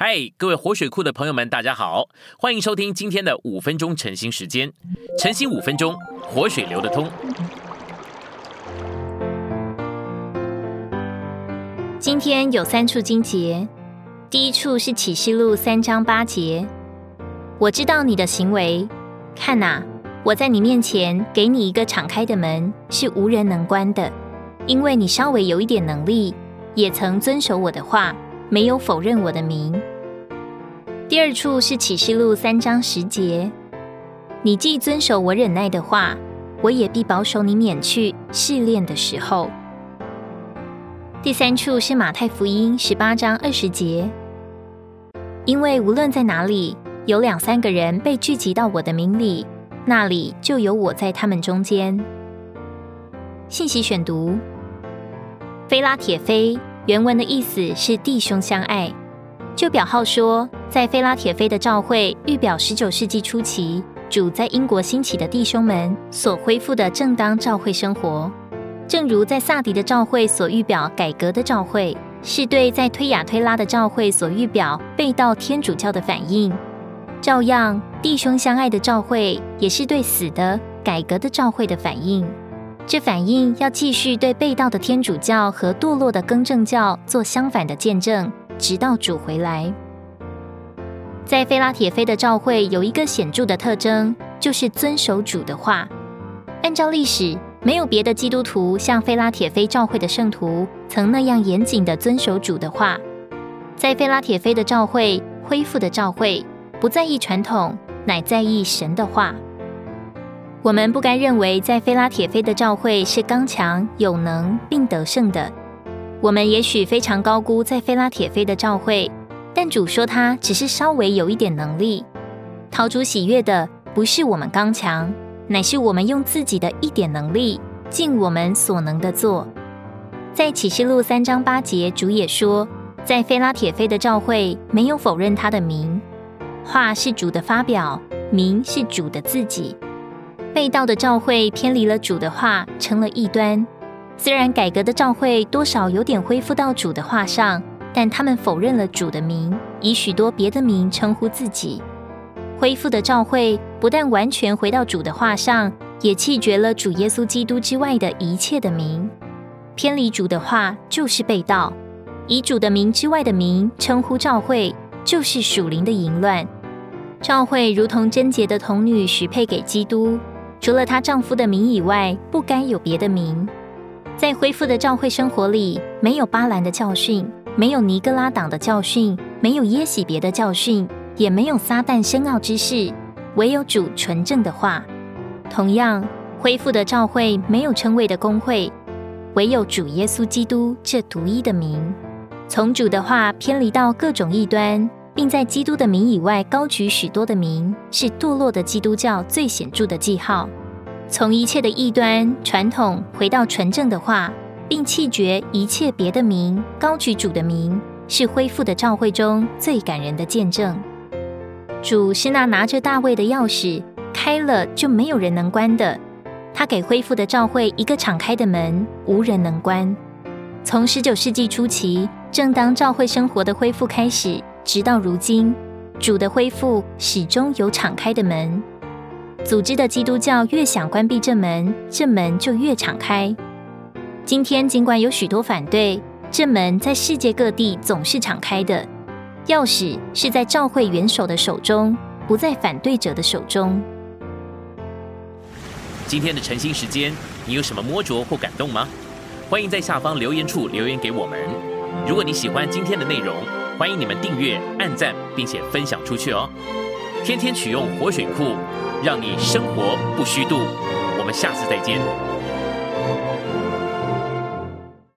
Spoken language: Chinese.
嗨，各位活水库的朋友们，大家好，欢迎收听今天的五分钟晨兴时间。晨兴五分钟，活水流得通。今天有三处经节，第一处是启示录三章八节。我知道你的行为，看呐，我在你面前给你一个敞开的门，是无人能关的，因为你稍微有一点能力，也曾遵守我的话。没有否认我的名。第二处是启示录三章十节，你既遵守我忍耐的话，我也必保守你免去试炼的时候。第三处是马太福音十八章二十节，因为无论在哪里有两三个人被聚集到我的名里，那里就有我在他们中间。信息选读：菲拉铁菲。原文的意思是弟兄相爱。就表号说，在菲拉铁菲的召会预表十九世纪初期主在英国兴起的弟兄们所恢复的正当召会生活，正如在萨迪的召会所预表改革的召会，是对在推雅推拉的召会所预表被盗天主教的反应。照样，弟兄相爱的召会也是对死的改革的召会的反应。这反应要继续对被盗的天主教和堕落的更正教做相反的见证，直到主回来。在菲拉铁菲的召会有一个显著的特征，就是遵守主的话。按照历史，没有别的基督徒像菲拉铁菲召会的圣徒曾那样严谨的遵守主的话。在菲拉铁菲的召会恢复的召会，不在意传统，乃在意神的话。我们不该认为在菲拉铁菲的教会是刚强、有能并得胜的。我们也许非常高估在菲拉铁菲的教会，但主说他只是稍微有一点能力。陶主喜悦的不是我们刚强，乃是我们用自己的一点能力，尽我们所能的做。在启示录三章八节，主也说，在菲拉铁菲的召会没有否认他的名，话是主的发表，名是主的自己。被盗的召会偏离了主的话，成了异端。虽然改革的召会多少有点恢复到主的话上，但他们否认了主的名，以许多别的名称呼自己。恢复的教会不但完全回到主的话上，也弃绝了主耶稣基督之外的一切的名。偏离主的话就是被盗，以主的名之外的名称呼教会，就是属灵的淫乱。教会如同贞洁的童女许配给基督。除了她丈夫的名以外，不该有别的名。在恢复的教会生活里，没有巴兰的教训，没有尼格拉党的教训，没有耶喜别的教训，也没有撒旦深奥之事，唯有主纯正的话。同样，恢复的教会没有称谓的工会，唯有主耶稣基督这独一的名。从主的话偏离到各种异端。并在基督的名以外高举许多的名，是堕落的基督教最显著的记号。从一切的异端传统回到纯正的话，并弃绝一切别的名，高举主的名，是恢复的教会中最感人的见证。主是那拿着大卫的钥匙，开了就没有人能关的。他给恢复的教会一个敞开的门，无人能关。从十九世纪初期，正当教会生活的恢复开始。直到如今，主的恢复始终有敞开的门。组织的基督教越想关闭这门，这门就越敞开。今天尽管有许多反对，这门在世界各地总是敞开的。钥匙是在召会元首的手中，不在反对者的手中。今天的晨兴时间，你有什么摸着或感动吗？欢迎在下方留言处留言给我们。如果你喜欢今天的内容，欢迎你们订阅、按赞，并且分享出去哦！天天取用活水库，让你生活不虚度。我们下次再见。